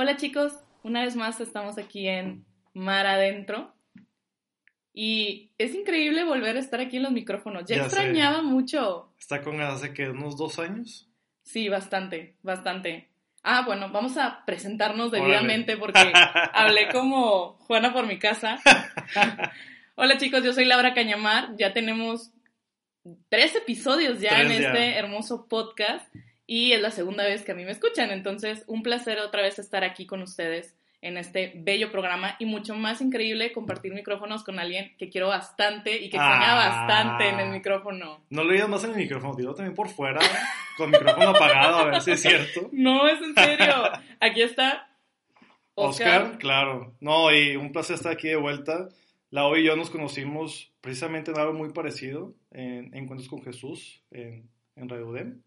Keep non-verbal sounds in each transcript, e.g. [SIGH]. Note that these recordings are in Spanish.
Hola chicos, una vez más estamos aquí en Mar Adentro. Y es increíble volver a estar aquí en los micrófonos. Ya, Ya sé. extrañaba mucho. Está con hace que unos dos años. Sí, bastante, bastante. Ah, bueno, vamos a presentarnos Órale. debidamente porque [LAUGHS] hablé como Juana por mi casa. [LAUGHS] Hola chicos, yo soy Laura Cañamar. Ya tenemos tres episodios ya Tres en ya. este hermoso podcast y es la segunda vez que a mí me escuchan. Entonces, un placer otra vez estar aquí con ustedes en este bello programa y mucho más increíble compartir micrófonos con alguien que quiero bastante y que extraña Ah. bastante en el micrófono. No lo oías más en el micrófono, dilo también por fuera, con micrófono apagado, a ver si es cierto. No, es en serio. Aquí está Oscar, Oscar. claro. No, y un placer estar aquí de vuelta. Lau y yo nos conocimos precisamente en algo muy parecido, en Encuentros con Jesús, en, en Radio UDEM.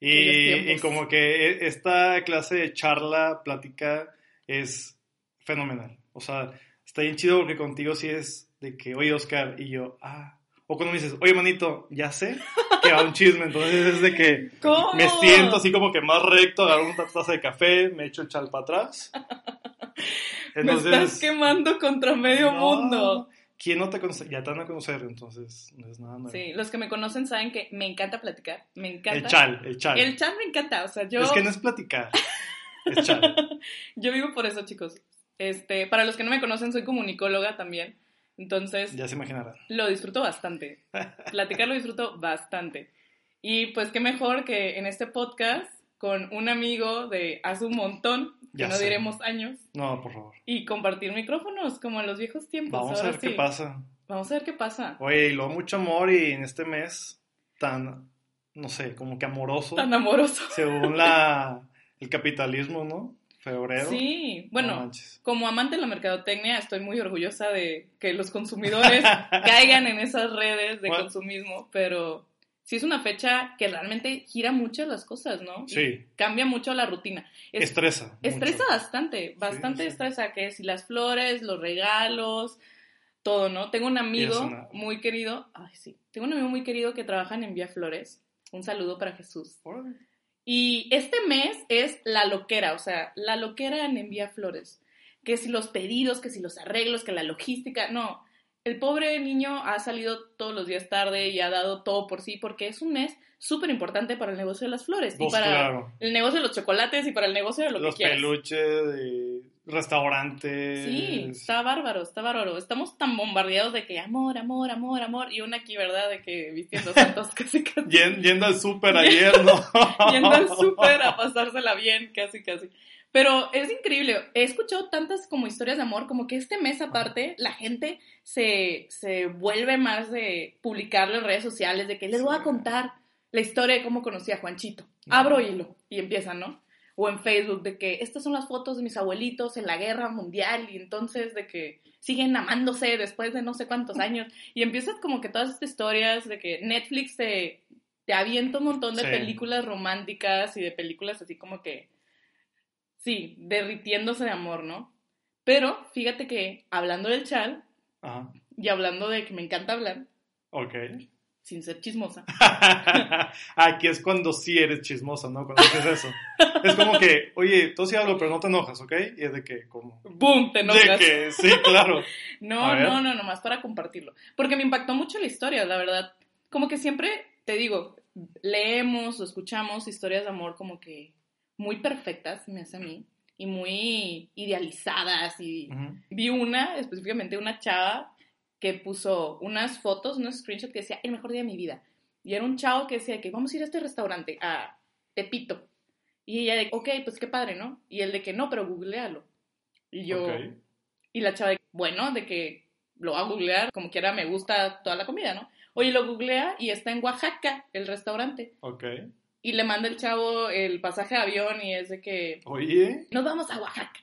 Y, como que esta clase de charla, plática, es fenomenal. O sea, está bien chido porque contigo sí es de que, oye, Oscar, y yo, ah. O cuando me dices, oye, manito, ya sé que va un chisme. Entonces es de que [LAUGHS] ¿Cómo? me siento así como que más recto, agarro una taza de café, me echo el chal para atrás. [LAUGHS] Me estás quemando contra medio no, mundo. ¿Quién no te conoce? Ya te van a conocer, entonces no es nada nuevo. Sí, los que me conocen saben que me encanta platicar. Me encanta. El chal, el chal. El chat me encanta. O sea, yo, Es que no es platicar, es chal. [LAUGHS] yo vivo por eso, chicos. Este, para los que no me conocen, soy comunicóloga también. Entonces, Ya se imaginarán. lo disfruto bastante. [LAUGHS] Platicar lo disfruto bastante. Y pues qué mejor que en este podcast con un amigo de hace un montón, que Ya no sé. diremos años, No, por favor. y compartir micrófonos como en los viejos tiempos. Vamos a ver qué pasa. Vamos a ver qué pasa. Oye, y luego mucho amor y en este mes tan, no sé, como que amoroso, Tan amoroso. [LAUGHS] según la, el capitalismo, ¿no? Febrero. Sí, No bueno, como amante de la mercadotecnia, estoy muy orgullosa de que los consumidores [LAUGHS] caigan en esas redes de Bueno. consumismo, pero sí es una fecha que realmente gira mucho las cosas, ¿no? Y Sí, Cambia mucho la rutina. Es- estresa. estresa mucho. bastante, bastante sí. estresa, que si las flores, los regalos, todo, ¿no? Tengo un amigo una- muy querido, ay sí, tengo un amigo muy querido que trabaja en Envía Flores. Un saludo para Jesús. Y este mes es la loquera, o sea, la loquera en Envía Flores. Que si los pedidos, que si los arreglos, que la logística, no. El pobre niño ha salido todos los días tarde y ha dado todo por sí porque es un mes súper importante para el negocio de las flores y Pues para claro. el negocio de los chocolates y para el negocio de lo Los que quieras. peluches, de restaurantes. Sí, está bárbaro, está bárbaro. Estamos tan bombardeados de que amor, amor, amor, amor. Y una aquí, ¿verdad? De que vistiendo santos [LAUGHS] casi casi. Yen- Yendo al súper ayer, ¿no? [LAUGHS] yendo al súper a [LAUGHS] pasársela bien, casi, casi. Pero es increíble. He escuchado tantas como historias de amor, como que este mes aparte la gente se, se vuelve más de publicarlo en redes sociales, de que les voy a contar la historia de cómo conocí a Juanchito. Abro hilo y empiezan, ¿no? O en Facebook de que estas son las fotos de mis abuelitos en la guerra mundial y entonces de que siguen amándose después de no sé cuántos años. Y empiezas como que todas estas historias de que Netflix te, te avienta un montón de Sí. películas románticas y de películas así como que, sí, derritiéndose de amor, ¿no? Pero fíjate que hablando del chal Ajá. y hablando de que me encanta hablar, Ok. sin ser chismosa, [LAUGHS] Aquí es cuando sí eres chismosa, ¿no? Cuando dices eso. Es como que, oye, tú sí hablo, pero no te enojas, ¿ok? Y es de que, como. ¡boom! Te De enojas. que, sí, claro. [LAUGHS] No, no, no, nomás para compartirlo. Porque me impactó mucho la historia, la verdad. Como que siempre, te digo, leemos o escuchamos historias de amor como que muy perfectas, me hace a mí, y muy idealizadas. Y vi una, específicamente una chava, que puso unas fotos, unos screenshots que decía, el mejor día de mi vida. Y era un chavo que decía que vamos a ir a este restaurante, a Tepito. Y ella de, ok, pues qué padre, ¿no? Y el de que no, pero googlealo. Y yo, y la chava, de, bueno, de que lo va a googlear, como quiera me gusta toda la comida, ¿no? Oye, lo googlea y está en Oaxaca, el restaurante. Ok. Y le manda el chavo el pasaje de avión y es de que Oye. nos vamos a Oaxaca.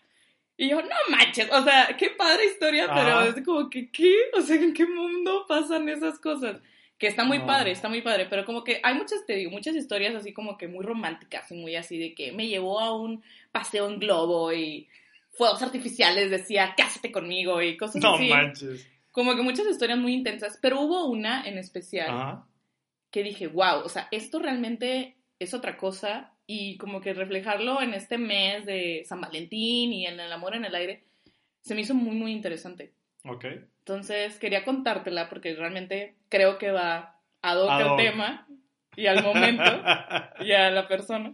Y yo, no manches, o sea, qué padre historia, pero Ajá. es como que, ¿qué? O sea, ¿en qué mundo pasan esas cosas? Que está muy No. padre, está muy padre, pero como que hay muchas, te digo, muchas historias así como que muy románticas y muy así de que me llevó a un paseo en globo y fuegos artificiales decía, cásate conmigo y cosas No así. manches. Como que muchas historias muy intensas, pero hubo una en especial que dije, wow, o sea, esto realmente es otra cosa y como que reflejarlo en este mes de San Valentín y en el amor en el aire, se me hizo muy, muy interesante. Ok. Entonces quería contártela porque realmente creo que va ad hoc al tema y al momento [LAUGHS] y a la persona.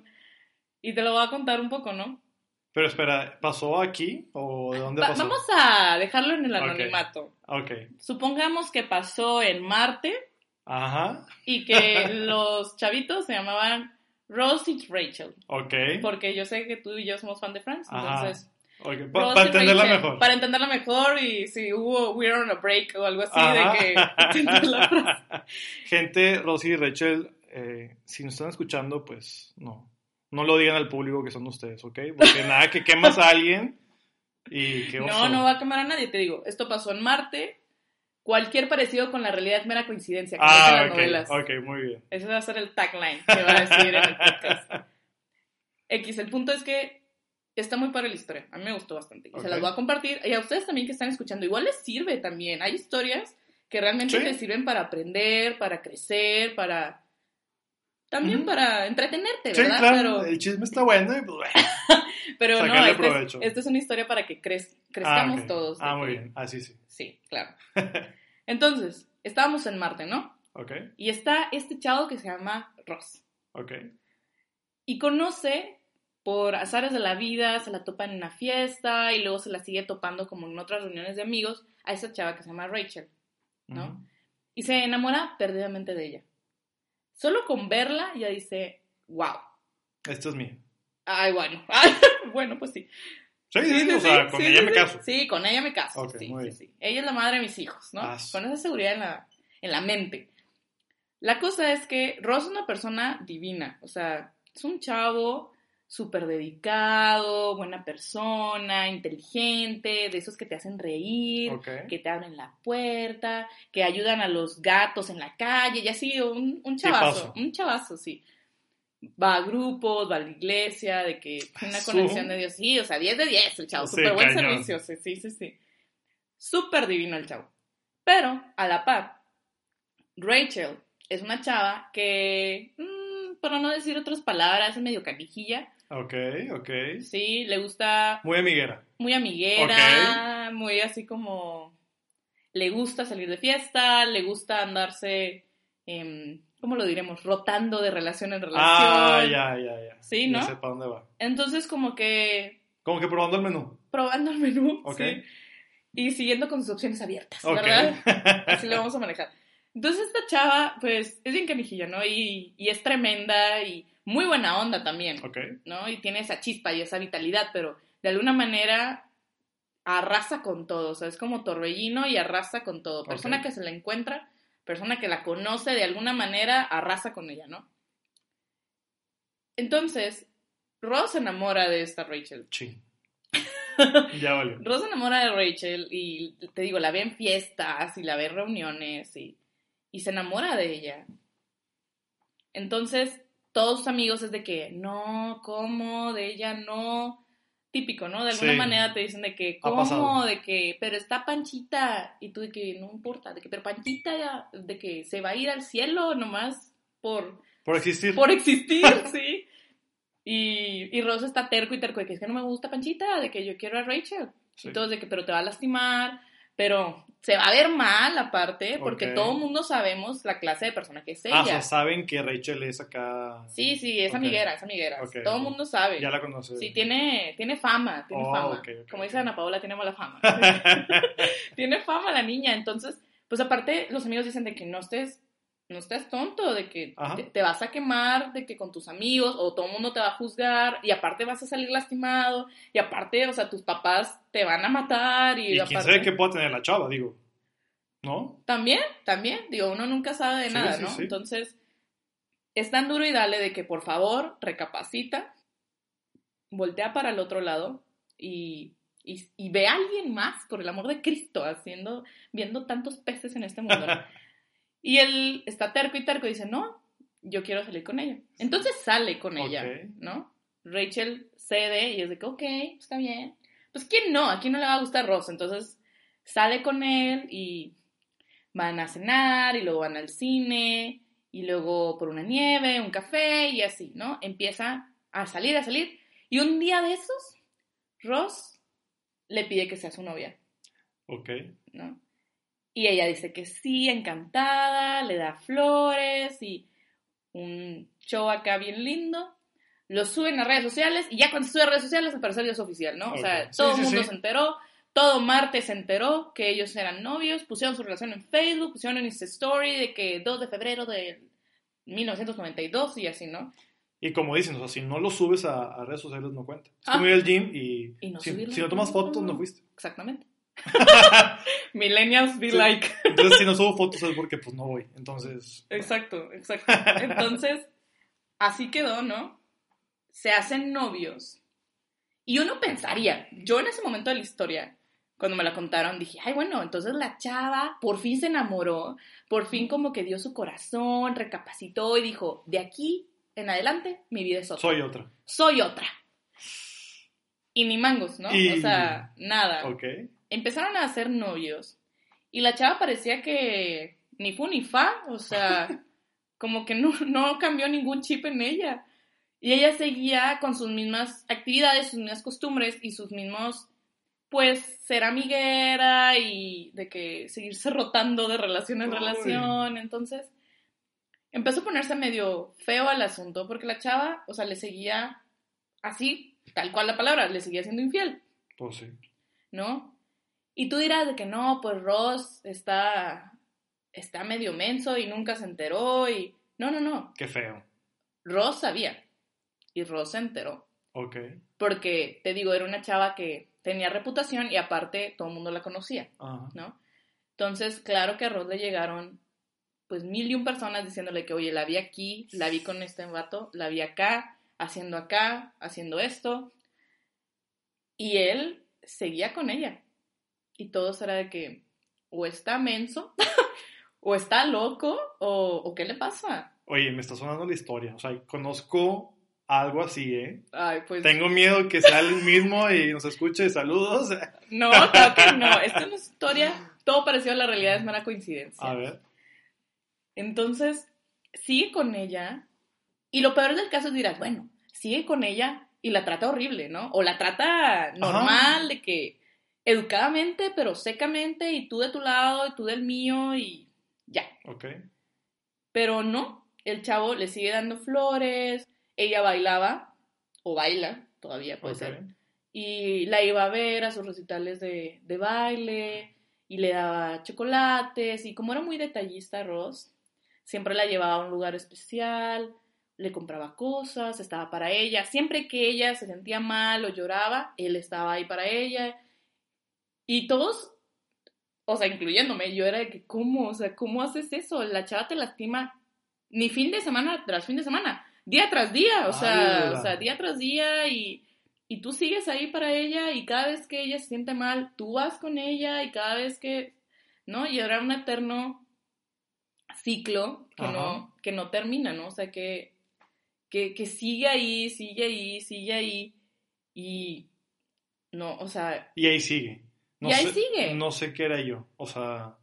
Y te lo voy a contar un poco, ¿no? Pero espera, ¿pasó aquí o de dónde Va- pasó? vamos a dejarlo en el anonimato. Ok. Supongamos que pasó en Marte Ajá. y que los chavitos se llamaban Rose y Rachel. Ok. Porque yo sé que tú y yo somos fan de Friends, entonces... Ok, pa- Ross Para entenderla Rachel, mejor. Para entenderla mejor y si hubo We're on a break o algo así Ajá. de que [LAUGHS] la. Gente, Rosy y Rachel, eh, si nos están escuchando, pues no. No lo digan al público que son ustedes, ¿ok? Porque nada, que quemas a alguien y que [LAUGHS] No, no va a quemar a nadie, te digo. Esto pasó en Marte. Cualquier parecido con la realidad es mera coincidencia, como Ah, las ok, novelas. ok, muy bien. Ese va a ser el tagline que va a decir en el podcast. X, el punto es que está muy para la historia. A mí me gustó bastante. Y se las voy a compartir. Y a ustedes también que están escuchando, igual les sirve también. Hay historias que realmente Sí. te sirven para aprender, para crecer, para... También para entretenerte, Sí, ¿verdad? claro, Pero, el chisme está bueno y pues bueno. [LAUGHS] pero no, esta es, esta es una historia para que crez- crezcamos ah, ok. todos. Ah, muy que- bien. Ah, sí, sí. Claro. [LAUGHS] Entonces, estábamos en Marte, ¿no? Ok, Y está este chavo que se llama Ross. ok. Y conoce, por azares de la vida, se la topa en una fiesta y luego se la sigue topando como en otras reuniones de amigos a esa chava que se llama Rachel. ¿no? Y se enamora perdidamente de ella. Solo con verla ya dice, wow. Esto es mío. Ay, bueno. [LAUGHS] bueno, pues sí. Sí, sí, o sea, con sí, ella sí, me sí. caso. Sí, con ella me caso. Ok, sí, muy sí, bien. sí. Ella es la madre de mis hijos, ¿no? Ah, sí. Con esa seguridad en la, en la mente. La cosa es que Ross es una persona divina. O sea, es un chavo súper dedicado, buena persona, inteligente, de esos que te hacen reír, que te abren la puerta, que ayudan a los gatos en la calle, y así, un, un chavazo, un chavazo, sí. Va a grupos, va a la iglesia, de que una Su- conexión de Dios, sí, o sea, 10 de 10 el chavo, Sí, súper buen cañón. servicio, sí, sí, sí, sí. Súper divino el chavo. Pero, a la par, Rachel es una chava que, mm, para no decir otras palabras, es medio canijilla, Ok, ok. sí, le gusta Muy amiguera. muy amiguera, muy así como le gusta salir de fiesta, le gusta andarse, em, ¿cómo lo diremos? Rotando de relación en relación. Ah, ya, ya, ya. Sí, Ya ¿no? sé para dónde va. Entonces como que Como que probando el menú. probando el menú, Ok. sí, y siguiendo con sus opciones abiertas, Ok. ¿verdad? [LAUGHS] Así lo vamos a manejar. Entonces esta chava, pues, es bien canijilla, ¿no? Y, y es tremenda y muy buena onda también. ok. ¿no? Y tiene esa chispa y esa vitalidad, pero de alguna manera arrasa con todo, o sea, es como torbellino y arrasa con todo. Persona que se la encuentra, persona que la conoce de alguna manera, arrasa con ella, ¿no? Entonces, Ross se enamora de esta Rachel. Sí. [LAUGHS] ya valió. Ross se enamora de Rachel y te digo, la ve en fiestas y la ve en reuniones y, y se enamora de ella. Entonces, todos sus amigos es de que, no, ¿cómo? De ella no. Típico, ¿no? De alguna Sí. manera te dicen de que, ¿cómo? De que, pero está Panchita. Y tú de que, no importa, de que, pero Panchita, de que se va a ir al cielo nomás por, Por existir. por existir, [LAUGHS] sí. Y, y Ross está terco y terco de que es que no me gusta Panchita, de que yo quiero a Rachel. Sí. Y todos de que, pero te va a lastimar, pero se va a ver mal aparte, porque todo el mundo sabemos la clase de persona que es Ah, o ella. sea, saben que Rachel es acá. sí, sí, es amiguera, es amiguera. Todo el mundo sabe. Ya la conoce. Sí, tiene, tiene fama, tiene Oh, fama. Como dice Ana Paola, tiene mala fama. [LAUGHS] [LAUGHS] tiene fama la niña, entonces, pues aparte los amigos dicen de que no estés, no estés tonto, de que te, te vas a quemar, de que con tus amigos o todo el mundo te va a juzgar y aparte vas a salir lastimado y aparte, o sea, tus papás te van a matar y, y quién aparte... sabe qué puede tener la chava, digo. ¿No? También, también, digo, uno nunca sabe de Sí, nada, sí, ¿no? sí. Entonces, es tan duro y dale de que por favor recapacita, voltea para el otro lado y, y, y ve a alguien más, por el amor de Cristo, haciendo, viendo tantos peces en este mundo. ¿no? [LAUGHS] y él está terco y terco y dice, no, yo quiero salir con ella. Entonces sale con ella. ¿no? Rachel cede y es de que, ok, está bien. Pues quién no, a quién no le va a gustar Ross. Entonces sale con él y van a cenar y luego van al cine y luego por una nieve, un café y así, ¿no? Empieza a salir, a salir. Y un día de esos, Ross le pide que sea su novia, Ok. ¿no? Y ella dice que sí, encantada, le da flores y un show acá bien lindo. Lo suben a redes sociales y ya cuando se sube a redes sociales al parecer ya es oficial, ¿no? O sea, todo el sí, mundo sí. se enteró, todo Marte se enteró que ellos eran novios, pusieron su relación en Facebook, pusieron en Insta Story de que 2 de febrero de 1992 y así, ¿no? Y como dicen, o sea, si no lo subes a, a redes sociales no cuenta. Es Ah. como ir al gym y, Y no si, si no tomas fotos no fuiste. Exactamente. [LAUGHS] Millennials be Sí. like. Entonces si no subo fotos es porque pues no voy. Entonces, Exacto, exacto. [LAUGHS] Entonces, así quedó, ¿no? Se hacen novios. Y uno pensaría, yo en ese momento de la historia, cuando me la contaron, dije, ay, bueno, entonces la chava por fin se enamoró, por fin como que dio su corazón, recapacitó y dijo, de aquí en adelante mi vida es otra. soy otra. Soy otra. Y ni mangos, ¿no? Y- O sea, nada. Ok. Empezaron a hacer novios y la chava parecía que ni fu ni fa, o sea, [LAUGHS] como que no, no cambió ningún chip en ella. Y ella seguía con sus mismas actividades, sus mismas costumbres y sus mismos, pues, ser amiguera y de que seguirse rotando de relación en Uy. relación. Entonces, empezó a ponerse medio feo al asunto porque la chava, o sea, le seguía así, tal cual la palabra, le seguía siendo infiel. Pues sí. ¿no? Y tú dirás de que no, pues Ross está, está medio menso y nunca se enteró y... No, no, no. Qué feo. Ross sabía y Ross se enteró. Ok. Porque, te digo, era una chava que tenía reputación y aparte todo el mundo la conocía. ¿no? Entonces, claro que a Ross le llegaron pues mil y un personas diciéndole que, oye, la vi aquí, la vi con este vato, la vi acá, haciendo acá, haciendo esto. Y él seguía con ella. Y todos era de que o está menso, [LAUGHS] o está loco, o, o qué le pasa. Oye, me está sonando la historia. O sea, conozco algo así, ¿eh? Ay, pues Tengo miedo que sea el mismo y nos escuche. Saludos. [LAUGHS] no, claro que no. Esta es una historia, todo parecido a la realidad, es mera coincidencia. A ver. Entonces, sigue con ella. Y lo peor del caso es dirás, bueno, sigue con ella y la trata horrible, ¿no? O la trata normal, de que educadamente, pero secamente, y tú de tu lado, y tú del mío, y ya. Ok. Pero no, el chavo le sigue dando flores, ella bailaba, o baila, todavía puede ser, y la iba a ver a sus recitales de, de baile, y le daba chocolates, y como era muy detallista Ross, siempre la llevaba a un lugar especial, le compraba cosas, estaba para ella, siempre que ella se sentía mal o lloraba, él estaba ahí para ella, y todos, o sea, incluyéndome, yo era de que, ¿cómo? O sea, ¿cómo haces eso? La chava te lastima ni fin de semana tras fin de semana, día tras día, o sea, o sea día tras día y, y tú sigues ahí para ella y cada vez que ella se siente mal, tú vas con ella y cada vez que, ¿no? Y era un eterno ciclo que, Ajá. no, que no termina, ¿no? O sea, que, que, que sigue ahí, sigue ahí, sigue ahí y no, o sea, Y ahí sigue. No Y ahí sé- sigue. No sé qué era yo. O sea,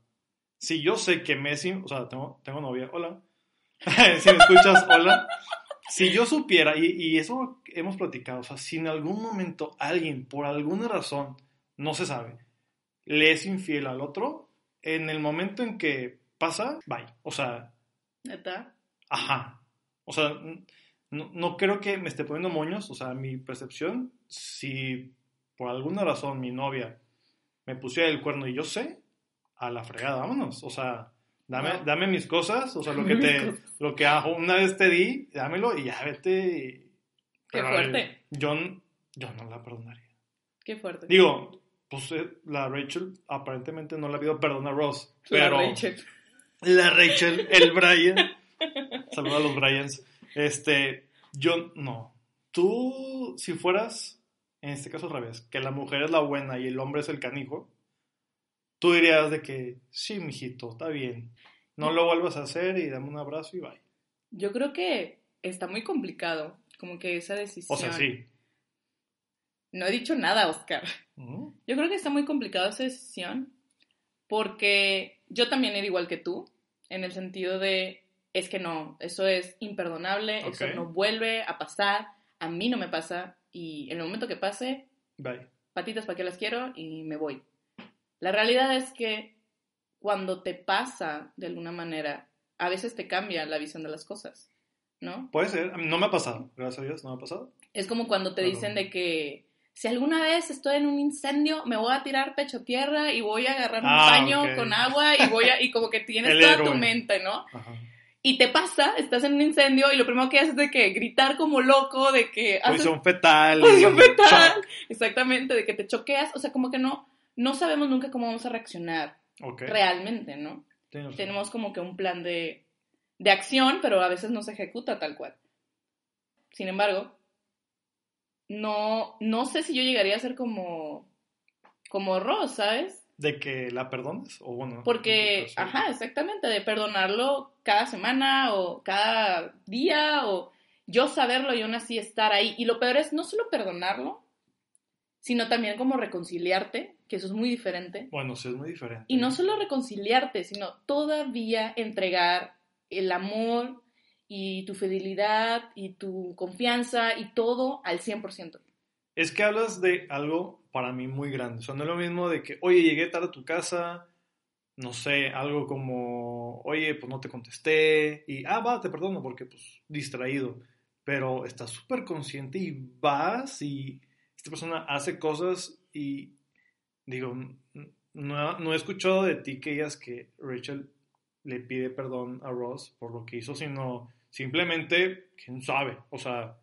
si yo sé que Messi, o sea, tengo, tengo novia, hola. [LAUGHS] si me escuchas, hola. Si yo supiera, y, y eso hemos platicado, o sea, si en algún momento alguien, por alguna razón, no se sabe, le es infiel al otro, en el momento en que pasa, bye. O sea, neta, Ajá. O sea, no, no creo que me esté poniendo moños. O sea, mi percepción, si por alguna razón mi novia me pusiera el cuerno y yo sé, a la fregada, vámonos. O sea, dame, dame mis cosas. O sea, lo [LAUGHS] que te, lo que hago una vez te di, dámelo y ya vete. y- Qué Pero, fuerte. Yo, yo no la perdonaría. qué fuerte. Digo, pues eh, la Rachel aparentemente no le ha habido perdón a Ross. La Pero Rachel. la Rachel, el [LAUGHS] Brian. Saludos a los Bryans. Este, yo no. Tú, si fueras, en este caso al revés, que la mujer es la buena y el hombre es el canijo, tú dirías de que, sí, mijito, está bien. No lo vuelvas a hacer y dame un abrazo y bye. Yo creo que está muy complicado, como que esa decisión. O sea, sí. No he dicho nada, Oscar. Yo creo que está muy complicado esa decisión porque yo también era igual que tú, en el sentido de, es que no, eso es imperdonable, eso no vuelve a pasar, a mí no me pasa y en el momento que pase, Bye. patitas para que las quiero y me voy. La realidad es que cuando te pasa de alguna manera, a veces te cambia la visión de las cosas, ¿no? Puede ser. No me ha pasado. Gracias a Dios, no me ha pasado. Es como cuando te dicen de que si alguna vez estoy en un incendio, me voy a tirar pecho tierra y voy a agarrar un Ah, paño con agua y voy a, y como que tienes toda héroe. tu mente, ¿no? Ajá. Y te pasa, estás en un incendio y lo primero que haces es de que gritar como loco, de que Posición fetal. posición fetal. shock. Exactamente, de que te choqueas, o sea, como que no, no sabemos nunca cómo vamos a reaccionar Ok. realmente, ¿no? Razón. Tenemos como que un plan de, de acción, pero a veces no se ejecuta tal cual. Sin embargo, no, no sé si yo llegaría a ser como, como Ross, ¿sabes? ¿De que la perdones? O bueno. Porque, caso- ajá, exactamente, de perdonarlo cada semana o cada día o yo saberlo y aún así estar ahí. Y lo peor es no solo perdonarlo, sino también como reconciliarte, que eso es muy diferente. Bueno, sí, es muy diferente. Y no solo reconciliarte, sino todavía entregar el amor y tu fidelidad y tu confianza y todo al 100%. Es que hablas de algo para mí muy grande. O sea, no es lo mismo de que, oye, llegué tarde a tu casa, no sé, algo como, oye, pues no te contesté, y, ah, va, te perdono porque, pues, distraído. Pero estás súper consciente y vas y esta persona hace cosas y, digo, no, no he escuchado de ti que digas que Rachel le pide perdón a Ross por lo que hizo, sino simplemente, quién sabe, o sea,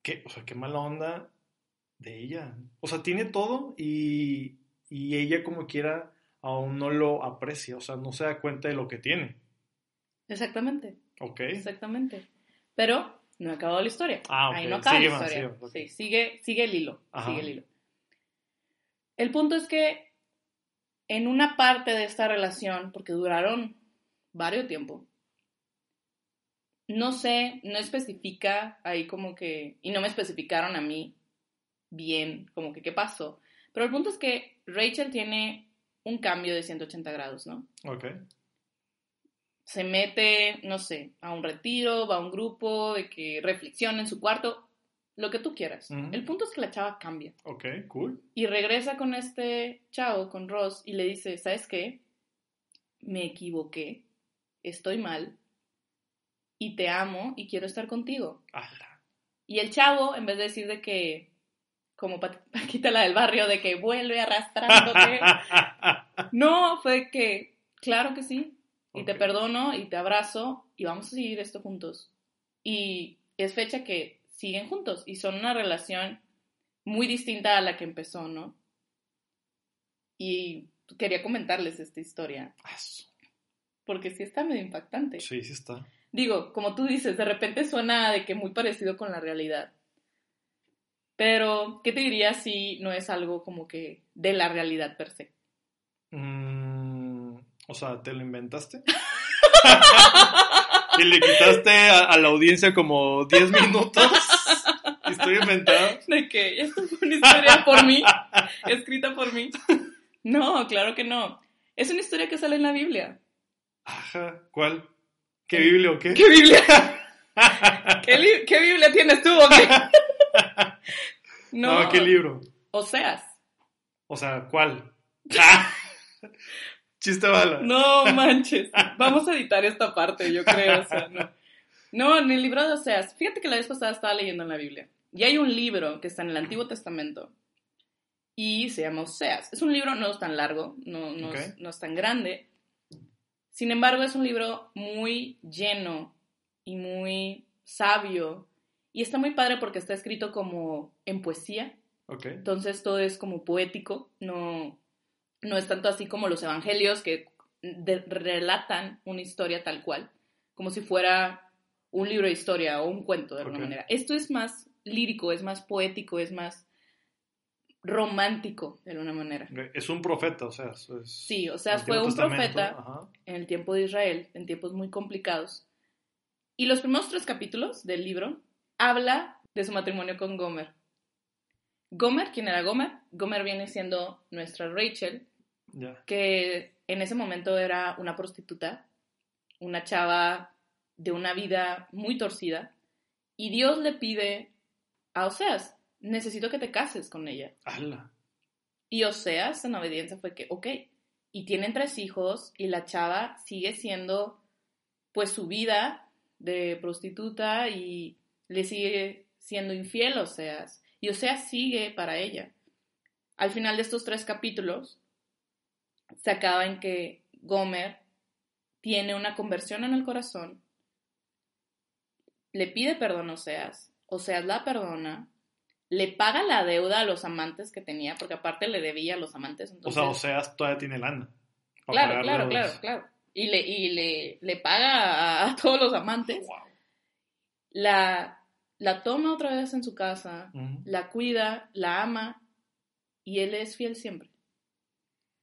qué, o sea, qué mala onda de ella. O sea, tiene todo y, y ella como quiera aún no lo aprecia, o sea, no se da cuenta de lo que tiene. Exactamente. ¿Ok? Exactamente. Pero no ha acabado la historia. Ah, ok. Ahí no acaba Sigue la más, historia. sigue. Sí, sigue, sigue el hilo. Ajá. Sigue el hilo. El punto es que en una parte de esta relación, porque duraron varios tiempo, no sé, no especifica ahí como que, y no me especificaron a mí bien como que qué pasó, pero el punto es que Rachel tiene un cambio de 180 grados, ¿no? Ok. se mete, no sé, a un retiro, va a un grupo, de que reflexiona en su cuarto, lo que tú quieras. El punto es que la chava cambia Ok, cool. y regresa con este chavo, con Ross, y le dice, ¿sabes qué? Me equivoqué, estoy mal, y te amo y quiero estar contigo. Y el chavo, en vez de decir de que, como Pa- [LAUGHS] Paquita la del barrio, de que vuelve arrastrándote, [LAUGHS] no, fue que, claro que sí, y te perdono y te abrazo y vamos a seguir esto juntos. Y es fecha que siguen juntos y son una relación muy distinta a la que empezó, ¿no? Y quería comentarles esta historia, porque sí está medio impactante. Sí, sí está. Digo, como tú dices, de repente suena de que muy parecido con la realidad. Pero, ¿qué te diría si no es algo como que de la realidad per se? Mm, o sea, ¿te lo inventaste? [LAUGHS] y le quitaste a, a la audiencia como 10 minutos. Historia inventada. De que esto fue una historia por mí, escrita por mí. No, claro que no. Es una historia que sale en la Biblia. Ajá, ¿cuál? ¿Qué Biblia o qué? ¿Qué Biblia? ¿Qué, qué Biblia tienes tú o qué? [LAUGHS] [LAUGHS] No, ¿qué libro? Oseas. O sea, ¿cuál? [LAUGHS] Ah, Chiste bala. No manches. Vamos a editar esta parte, yo creo. o sea, no. No, en el libro de Oseas. Fíjate que la vez pasada estaba leyendo en la Biblia. Y hay un libro que está en el Antiguo Testamento. Y se llama Oseas. Es un libro no es tan largo, no, no, es, no es tan grande. Sin embargo, es un libro muy lleno y muy sabio. Y está muy padre porque está escrito como en poesía. Ok. Entonces todo es como poético, no, no es tanto así como los evangelios que de- relatan una historia tal cual, como si fuera un libro de historia o un cuento de alguna manera. Esto es más lírico, es más poético, es más romántico de alguna manera. Es un profeta, o sea, es. Sí, o sea, fue un profeta Ajá. en el tiempo de Israel, en tiempos muy complicados. Y los primeros tres capítulos del libro habla de su matrimonio con Gomer. Gomer, ¿quién era Gomer? Gomer viene siendo nuestra Rachel, que en ese momento era una prostituta, una chava de una vida muy torcida, y Dios le pide a Oseas, necesito que te cases con ella. ¡Hala! Y Oseas en obediencia fue que, ok, y tienen tres hijos y la chava sigue siendo pues su vida de prostituta y le sigue siendo infiel a Oseas. Y Oseas sigue para ella. Al final de estos tres capítulos se acaba en que Gomer tiene una conversión en el corazón, le pide perdón a Oseas, Oseas la perdona, le paga la deuda a los amantes que tenía, porque aparte le debía a los amantes. O sea, Oseas todavía tiene lana. Claro, claro, los- claro, claro. Y le, y le, le paga a, a todos los amantes. Wow. La, la toma otra vez en su casa, la cuida, la ama y él es fiel siempre.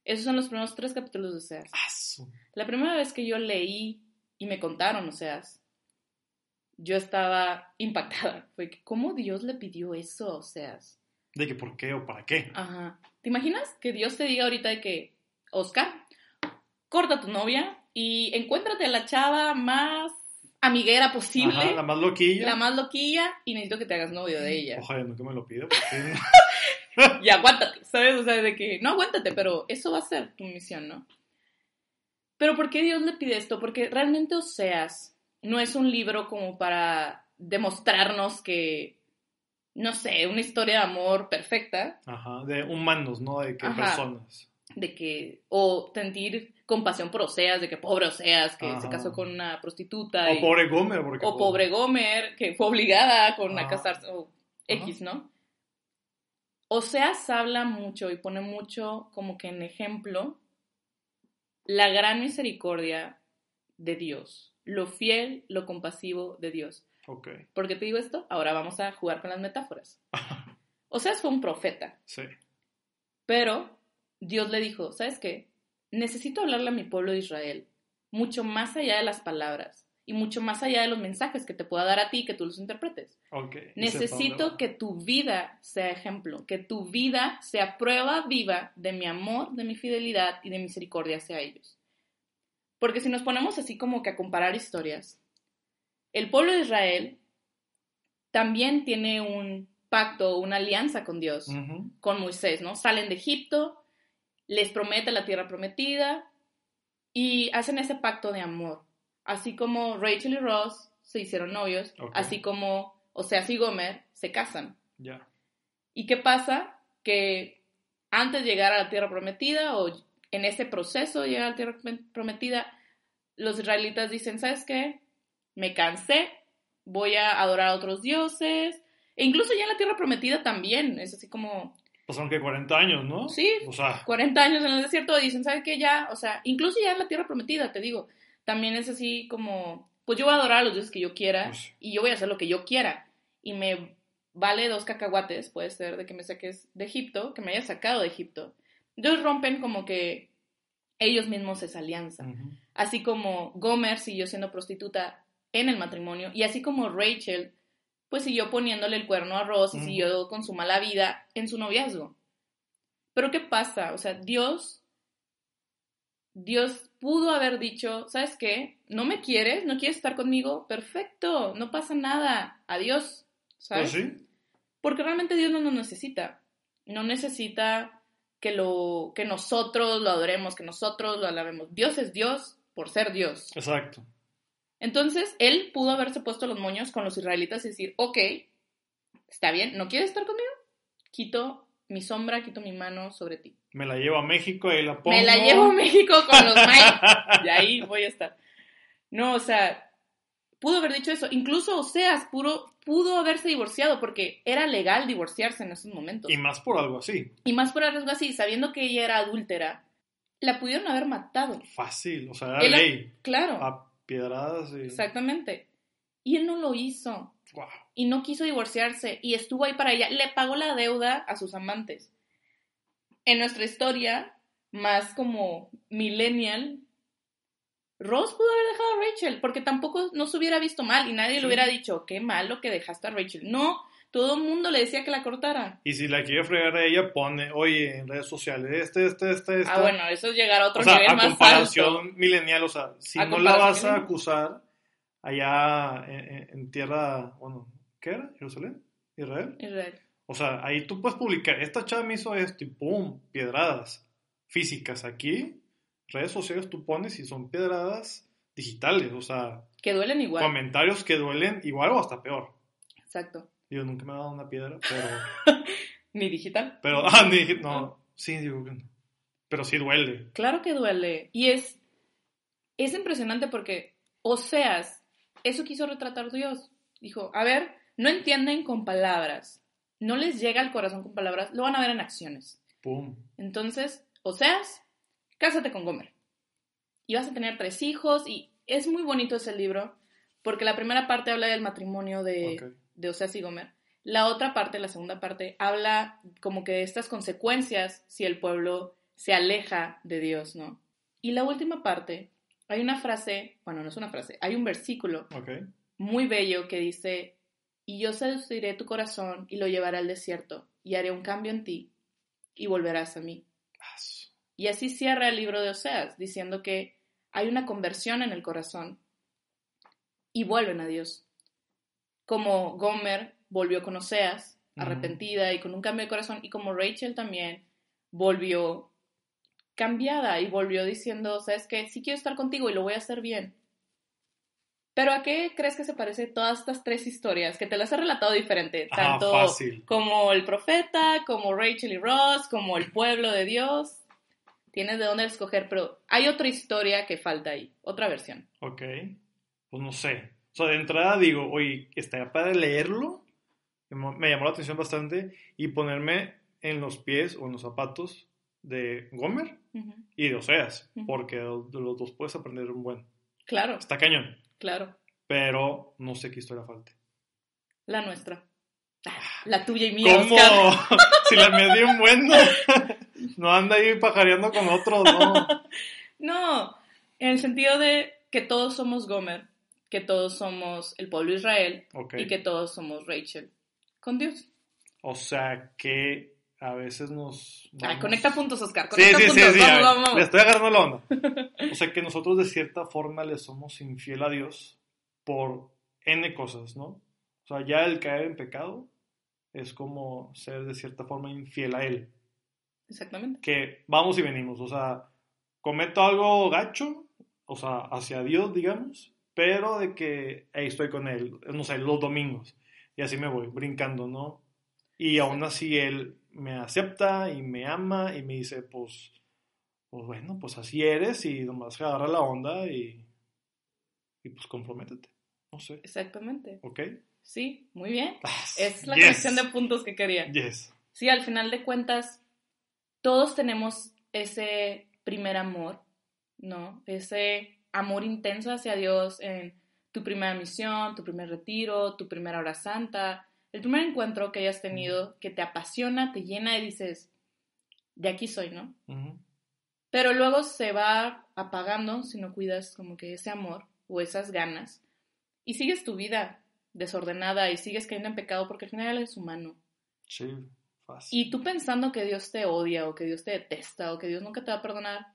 Esos son los primeros tres capítulos de Oseas. Ah, La primera vez que yo leí y me contaron Oseas, yo estaba impactada. Fue que, ¿cómo Dios le pidió eso a Oseas? ¿De que por qué o para qué? Ajá. ¿Te imaginas que Dios te diga ahorita de que, Oscar, corta a tu novia y encuéntrate a la chava más amiguera posible, Ajá, la más loquilla. la más loquilla, y necesito que te hagas novio de ella. Ojalá no que me lo pida. porque- [LAUGHS] Y aguántate, ¿sabes? O sea, de que, no aguántate, pero eso va a ser tu misión, ¿no? Pero ¿por qué Dios le pide esto? Porque realmente Oseas no es un libro como para demostrarnos que, no sé, una historia de amor perfecta, Ajá, de humanos, ¿no? De que Ajá. personas. de que, o sentir compasión por Oseas, de que pobre Oseas, que se casó con una prostituta. O y- pobre Gomer, porque... o pobre Gomer, que fue obligada con a casarse, o X, ¿no? Oseas habla mucho y pone mucho como que en ejemplo la gran misericordia de Dios, lo fiel, lo compasivo de Dios. Ok, ¿Por qué te digo esto? Ahora vamos a jugar con las metáforas. [LAUGHS] Oseas fue un profeta, sí. pero Dios le dijo, ¿sabes qué? Necesito hablarle a mi pueblo de Israel, mucho más allá de las palabras y mucho más allá de los mensajes que te pueda dar a ti que tú los interpretes. Ok. y sepa dónde Necesito que tu vida sea ejemplo, que tu vida sea prueba viva de mi amor, de mi fidelidad y de misericordia hacia ellos. Porque si nos ponemos así como que a comparar historias, el pueblo de Israel también tiene un pacto, una alianza con Dios, con Moisés, ¿no? Salen de Egipto, les promete la tierra prometida y hacen ese pacto de amor. Así como Rachel y Ross se hicieron novios, así como Oseas y Gomer se casan. Ya. ¿Y qué pasa? Que antes de llegar a la tierra prometida o en ese proceso de llegar a la tierra prometida, los israelitas dicen, ¿sabes qué? Me cansé, voy a adorar a otros dioses. E incluso ya en la tierra prometida también, es así como Pasaron que 40 años, ¿no? Sí. O sea, 40 años en el desierto dicen, ¿sabes qué? Ya, o sea, incluso ya en la tierra prometida, te digo, también es así como, pues yo voy a adorar a los dioses que yo quiera Pues- y yo voy a hacer lo que yo quiera. Y me vale dos cacahuates, puede ser de que me saques de Egipto, que me hayas sacado de Egipto. Entonces rompen como que ellos mismos esa alianza. ujú. Así como Gomer siguió siendo prostituta en el matrimonio y así como Rachel pues siguió poniéndole el cuerno a Ross y siguió con su mala vida en su noviazgo. Pero ¿qué pasa? O sea, Dios Dios pudo haber dicho, ¿sabes qué? ¿No me quieres? ¿No quieres estar conmigo? Perfecto, no pasa nada. Adiós. ¿Sabes? Pues sí. Porque realmente Dios no nos necesita. No necesita que, lo, que nosotros lo adoremos, que nosotros lo alabemos. Dios es Dios por ser Dios. Exacto. Entonces, él pudo haberse puesto los moños con los israelitas y decir, ok, está bien, ¿no quieres estar conmigo? Quito mi sombra, quito mi mano sobre ti. Me la llevo a México y la pongo. Me la llevo a México con los [LAUGHS] Mike y ahí voy a estar. No, o sea, pudo haber dicho eso. Incluso Oseas pudo, pudo haberse divorciado porque era legal divorciarse en esos momentos. Y más por algo así. Y más por algo así, sabiendo que ella era adúltera, la pudieron haber matado. Fácil. O sea, era Él- ley. Claro, A piedradas y. exactamente. Y él no lo hizo. Wow. Y no quiso divorciarse y estuvo ahí para ella. Le pagó la deuda a sus amantes. En nuestra historia, más como millennial, Ross pudo haber dejado a Rachel porque tampoco no se hubiera visto mal y nadie Sí. le hubiera dicho, qué malo que dejaste a Rachel. No, todo el mundo le decía que la cortara. Y si la quiere fregar a ella, pone, oye, en redes sociales, este, este, este, este. Ah, bueno, eso es llegar a otro o sea, nivel a más comparación alto. milenial, o sea, si A no la vas a acusar allá en tierra, bueno, ¿qué era? ¿Jerusalén? Israel. Israel. O sea, ahí tú puedes publicar, esta chava me hizo esto y pum, piedradas físicas. Aquí, redes sociales tú pones y son piedradas digitales, o sea, Que duelen igual. comentarios que duelen igual o hasta peor. Exacto. Yo nunca me he dado una piedra, [LAUGHS] pero, Ni digital. pero, ah, ni- no, sí, digo que no. Pero sí duele. Claro que duele. Y es, es impresionante porque Oseas, eso quiso retratar Dios. Dijo, a ver, no entienden con palabras. No les llega al corazón con palabras, lo van a ver en acciones. Pum. Entonces, Oseas, cásate con Gomer. Y vas a tener tres hijos y es muy bonito ese libro porque la primera parte habla del matrimonio de, Ok. de Oseas y Gomer. La otra parte, la segunda parte, habla como que de estas consecuencias si el pueblo se aleja de Dios, ¿no? Y la última parte, hay una frase, bueno, no es una frase, hay un versículo muy bello que dice, y yo seduciré tu corazón y lo llevaré al desierto, y haré un cambio en ti, y volverás a mí. Y así cierra el libro de Oseas, diciendo que hay una conversión en el corazón y vuelven a Dios. Como Gomer volvió con Oseas, arrepentida y con un cambio de corazón, y como Rachel también volvió cambiada y volvió diciendo, sabes que sí quiero estar contigo y lo voy a hacer bien. Pero ¿a qué crees que se parece todas estas tres historias? Que te las he relatado diferente, Ah, tanto como el profeta, como Rachel y Ross, como el pueblo de Dios. Tienes de dónde escoger, pero hay otra historia que falta ahí, otra versión. Ok. Pues no sé. O sea, de entrada digo, oye, estaría para leerlo. Me llamó la atención bastante. Y ponerme en los pies o en los zapatos de Gomer y de Oseas. Porque de los dos puedes aprender un buen. Claro, Está cañón. claro, Pero no sé qué historia falte. la nuestra. Ah, La tuya y mía, ¿Cómo? Oscar. [LAUGHS] si la me di un buen, no, [LAUGHS] no anda ahí pajareando con otros, no. [LAUGHS] No, en el sentido de que todos somos Gomer, que todos somos el pueblo de Israel Ok. y que todos somos Rachel con Dios. O sea que a veces nos. Ay, vamos- conecta puntos, Oscar. Sí, Conecta sí, sí, puntos. sí. vamos, vamos, vamos. Le estoy agarrando la onda. O sea que nosotros de cierta forma le somos infiel a Dios por N cosas, ¿no? O sea, ya el caer en pecado es como ser de cierta forma infiel a Él. Exactamente. Que vamos y venimos. O sea, cometo algo gacho, o sea, hacia Dios, digamos, pero de que ahí estoy con Él, no sé, los domingos. Y así me voy, brincando, ¿no? Y aún así Él me acepta y me ama y me dice, pues, pues bueno, pues así eres y nomás agarra la onda y, y pues comprométete. No sé, Exactamente. ¿ok? Sí, muy bien. Es la Yes. conexión de puntos que quería. Yes. Sí, al final de cuentas, todos tenemos ese primer amor, ¿no? Ese amor intenso hacia Dios en tu primera misión, tu primer retiro, tu primera hora santa, el primer encuentro que hayas tenido que te apasiona, te llena y dices, de aquí soy, ¿no? Pero luego se va apagando si no cuidas como que ese amor o esas ganas y sigues tu vida desordenada y sigues cayendo en pecado porque al final eres humano. Sí, fácil. Y tú pensando que Dios te odia o que Dios te detesta o que Dios nunca te va a perdonar,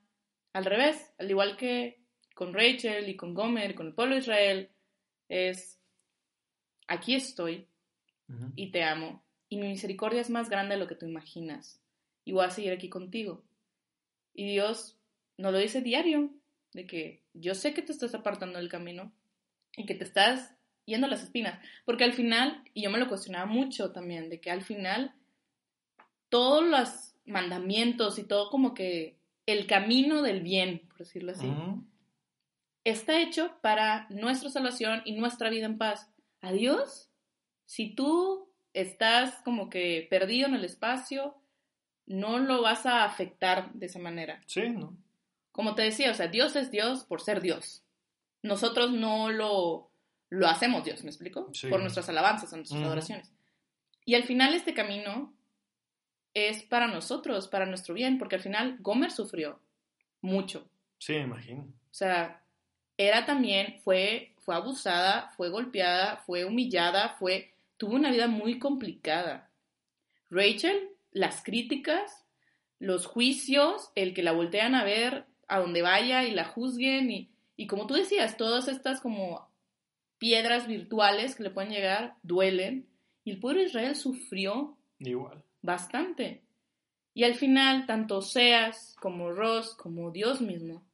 al revés, al igual que con Rachel y con Gomer y con el pueblo de Israel, es aquí estoy y te amo y mi misericordia es más grande de lo que tú imaginas y voy a seguir aquí contigo. Y Dios nos lo dice diario, de que yo sé que te estás apartando del camino y que te estás yendo a las espinas, porque al final, y yo me lo cuestionaba mucho también, de que al final todos los mandamientos y todo como que el camino del bien, por decirlo así, está hecho para nuestra salvación y nuestra vida en paz. Adiós. Si tú estás como que perdido en el espacio, no lo vas a afectar de esa manera. Sí, ¿no? Como te decía, o sea, Dios es Dios por ser Dios. Nosotros no lo, lo hacemos Dios, ¿me explico? Sí. Por nuestras alabanzas, nuestras Ujú. adoraciones. Y al final este camino es para nosotros, para nuestro bien, porque al final Gomer sufrió mucho. Sí, me imagino. O sea, era también, fue, fue abusada, fue golpeada, fue humillada, fue, tuvo una vida muy complicada. Rachel, las críticas, los juicios, el que la voltean a ver a donde vaya y la juzguen y, y como tú decías, todas estas como piedras virtuales que le pueden llegar duelen Y el pueblo de Israel sufrió Igual. bastante. Y al final, tanto Oseas como Ros, como Dios mismo,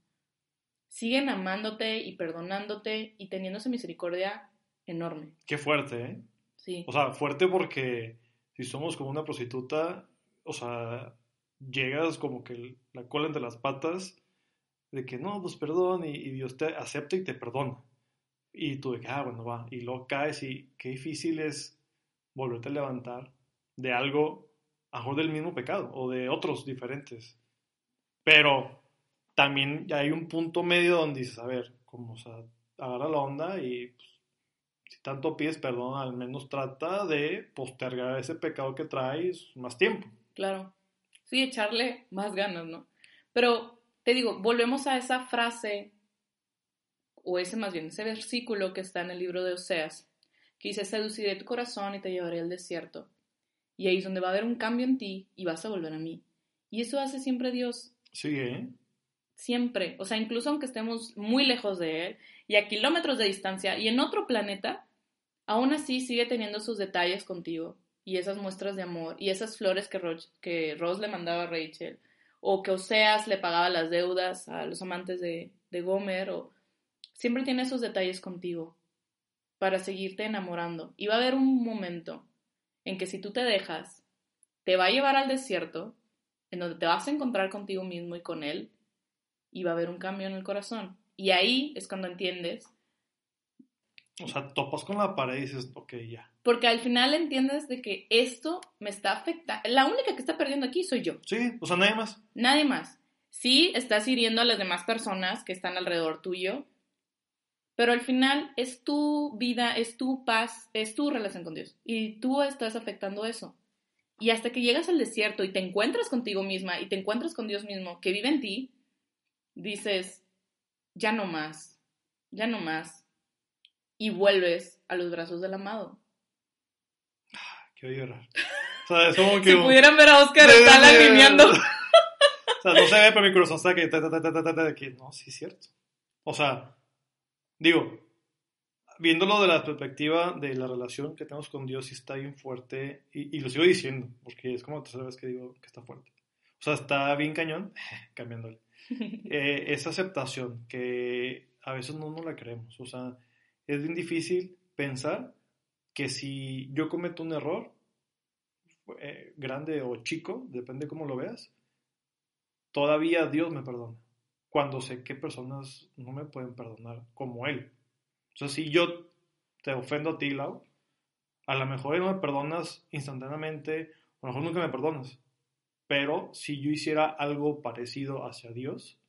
siguen amándote y perdonándote y teniendo esa misericordia enorme. Qué fuerte, ¿eh? Sí, O sea, fuerte porque si somos como una prostituta, o sea, llegas como que la cola entre las patas de que no, pues perdón, y, y Dios te acepta y te perdona. Y tú de que, ah, bueno, va, y luego caes y qué difícil es volverte a levantar de algo, a mejor del mismo pecado o de otros diferentes. Pero también hay un punto medio donde dices, a ver, como, o sea, agarra la onda y pues, si tanto pides perdón, al menos trata de postergar ese pecado que traes más tiempo. claro. Sí, echarle más ganas, ¿no? Pero te digo, volvemos a esa frase, o ese más bien, ese versículo que está en el libro de Oseas, que dice, seduciré tu corazón y te llevaré al desierto. Y ahí es donde va a haber un cambio en ti y vas a volver a mí. Y eso hace siempre Dios, Sigue, ¿eh? siempre. O sea, incluso aunque estemos muy lejos de Él y a kilómetros de distancia y en otro planeta, aún así sigue teniendo sus detalles contigo y esas muestras de amor y esas flores que, que Ross le mandaba a Rachel o que Oseas le pagaba las deudas a los amantes de, de Gomer o siempre tiene esos detalles contigo para seguirte enamorando. Y va a haber un momento en que si tú te dejas, te va a llevar al desierto, en donde te vas a encontrar contigo mismo y con él, y va a haber un cambio en el corazón. Y ahí es cuando entiendes, O sea, topas con la pared y dices, ok, ya. porque al final entiendes de que esto me está afectando. La única que está perdiendo aquí soy yo, Sí, o sea, nadie más. nadie más. Sí, estás hiriendo a las demás personas que están alrededor tuyo, pero al final es tu vida, es tu paz, es tu relación con Dios. Y tú estás afectando eso. Y hasta que llegas al desierto y te encuentras contigo misma y te encuentras con Dios mismo que vive en ti, dices, ya no más, ya no más. Y vuelves a los brazos del amado. Quiero llorar. O sea, es como [LAUGHS] que... Si pudieran ver a Oscar, está lagrimeando. [LAUGHS] O sea, no se ve, pero mi corazón está que no, sí es cierto. O sea, digo, viéndolo de la perspectiva de la relación que tenemos con Dios, sí está bien fuerte. Y, y lo sigo diciendo, porque es como la tercera vez que digo que está fuerte. O sea, está bien cañón, [LAUGHS] cambiándole. [LAUGHS] Eh, esa aceptación que a veces no nos la creemos. O sea, es bien difícil pensar que si yo cometo un error, eh, grande o chico, depende cómo lo veas, todavía Dios me perdona. Cuando sé que personas no me pueden perdonar como Él. O sea, si yo te ofendo a ti, Lau, a lo mejor no me perdonas instantáneamente, a lo mejor nunca me perdonas. Pero si yo hiciera algo parecido hacia Dios,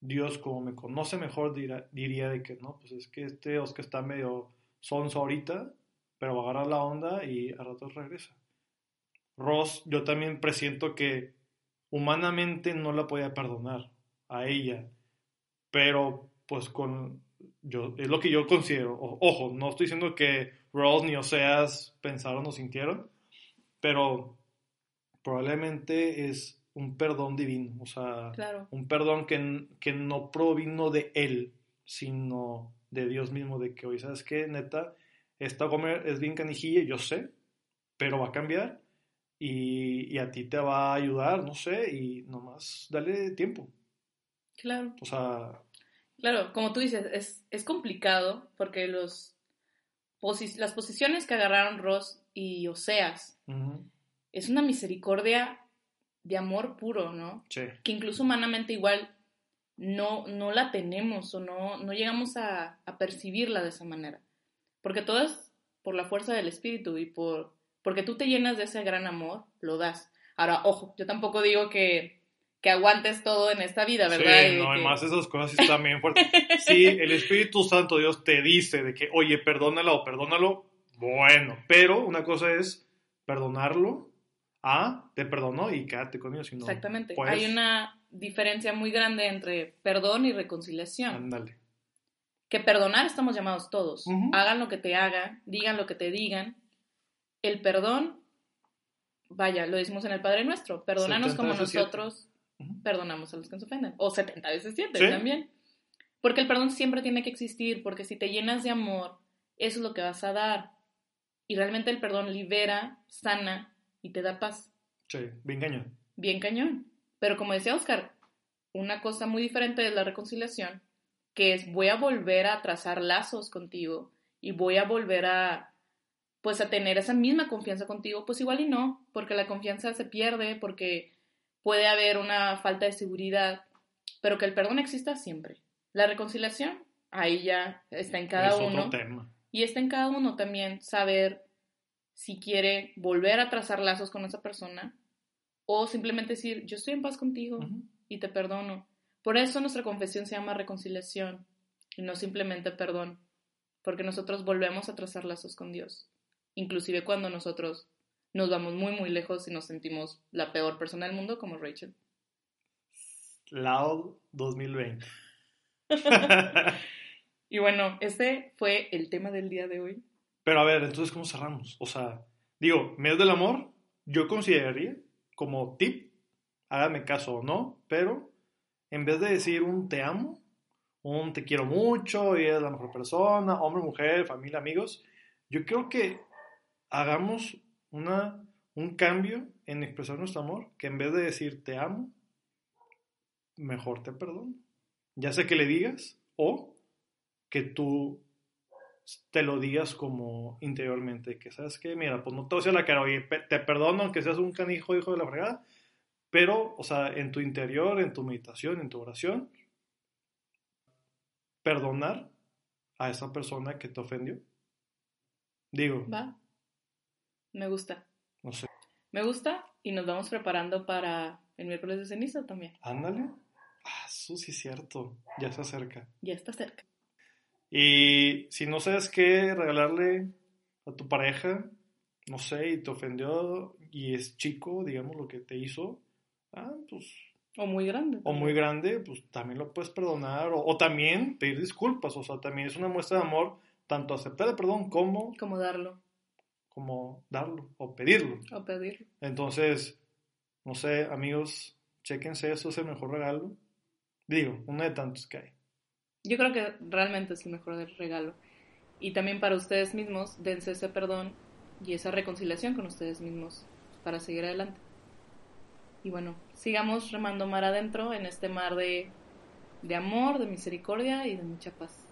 Dios como me conoce mejor diría de que no, pues es que este Oscar está medio sonso ahorita, pero va a agarrar la onda y a ratos regresa. Ross, yo también presiento que humanamente no la podía perdonar a ella, pero pues con yo es lo que yo considero. O- ojo, no estoy diciendo que Ross ni Oseas pensaron o sintieron, pero probablemente es un perdón divino, o sea, Claro. un perdón que, que no provino de él, sino de Dios mismo, de que hoy, ¿sabes qué? Neta, esta comer es bien canijilla, yo sé, pero va a cambiar y, y a ti te va a ayudar, no sé, y nomás dale tiempo. Claro. O sea, Claro, como tú dices, es, es complicado porque los posi- las posiciones que agarraron Ross y Oseas es una misericordia de amor puro, ¿no? sí, Que incluso humanamente igual no, no la tenemos o no, no llegamos a, a percibirla de esa manera. Porque todo es por la fuerza del espíritu y por porque tú te llenas de ese gran amor, lo das. Ahora, ojo, yo tampoco digo que, que aguantes todo en esta vida, ¿verdad? Sí, Y no, que- además esas cosas sí están bien fuertes. [LAUGHS] Si el Espíritu Santo Dios te dice de que, oye, perdónala o perdónalo, bueno, pero una cosa es perdonarlo, ah, te perdonó y quédate conmigo, si no, Exactamente. Hay una diferencia muy grande entre perdón y reconciliación. ándale. Que perdonar estamos llamados todos. Hagan lo que te hagan, digan lo que te digan. El perdón, vaya, lo decimos en el Padre Nuestro, perdónanos 70 como veces perdonamos a los que nos ofenden. O 70 veces 7 Sí. también. Porque el perdón siempre tiene que existir, porque si te llenas de amor, eso es lo que vas a dar. Y realmente el perdón libera, sana y te da paz. Sí, bien cañón. Bien cañón. Pero como decía Oscar, una cosa muy diferente es la reconciliación, que es voy a volver a trazar lazos contigo y voy a volver a pues a tener esa misma confianza contigo, pues igual y no, porque la confianza se pierde, porque puede haber una falta de seguridad, pero que el perdón exista siempre. La reconciliación, ahí ya está en cada es uno. otro tema. Y está en cada uno también saber si quiere volver a trazar lazos con esa persona o simplemente decir, yo estoy en paz contigo y te perdono. Por eso nuestra confesión se llama reconciliación y no simplemente perdón, porque nosotros volvemos a trazar lazos con Dios, inclusive cuando nosotros nos vamos muy muy lejos y nos sentimos la peor persona del mundo como Rachel. Loud [LAUGHS] 2020. Y bueno, este fue el tema del día de hoy. Pero a ver, entonces, ¿cómo cerramos? O sea, digo, mes del amor, yo consideraría como tip, hágame caso o no, pero en vez de decir un te amo, un te quiero mucho y eres la mejor persona, hombre, mujer, familia, amigos, yo creo que hagamos una, un cambio en expresar nuestro amor, que en vez de decir te amo, mejor te perdono. Ya sea que le digas o que tú te lo digas como interiormente, que sabes que, mira, pues no te voy a la cara, oye, te perdono aunque seas un canijo hijo de la fregada, pero, o sea, en tu interior, en tu meditación, en tu oración, perdonar a esa persona que te ofendió. Digo, Va. Me gusta. no sé, Me gusta y nos vamos preparando para el miércoles de ceniza también. ándale. Ah, eso sí es cierto, ya se acerca. Ya está cerca. Y si no sabes qué regalarle a tu pareja, no sé, y te ofendió y es chico, digamos, lo que te hizo, ah, pues, O muy grande. o muy grande, pues también lo puedes perdonar, o, o también pedir disculpas, o sea, también es una muestra de amor, tanto aceptar el perdón como, Como darlo como darlo, o pedirlo. o pedirlo. Entonces, no sé, amigos, chéquense, eso es el mejor regalo. Digo, uno de tantos que hay. Yo creo que realmente es el mejor regalo. Y también para ustedes mismos, dense ese perdón y esa reconciliación con ustedes mismos para seguir adelante. Y bueno, sigamos remando mar adentro en este mar de, de amor, de misericordia y de mucha paz.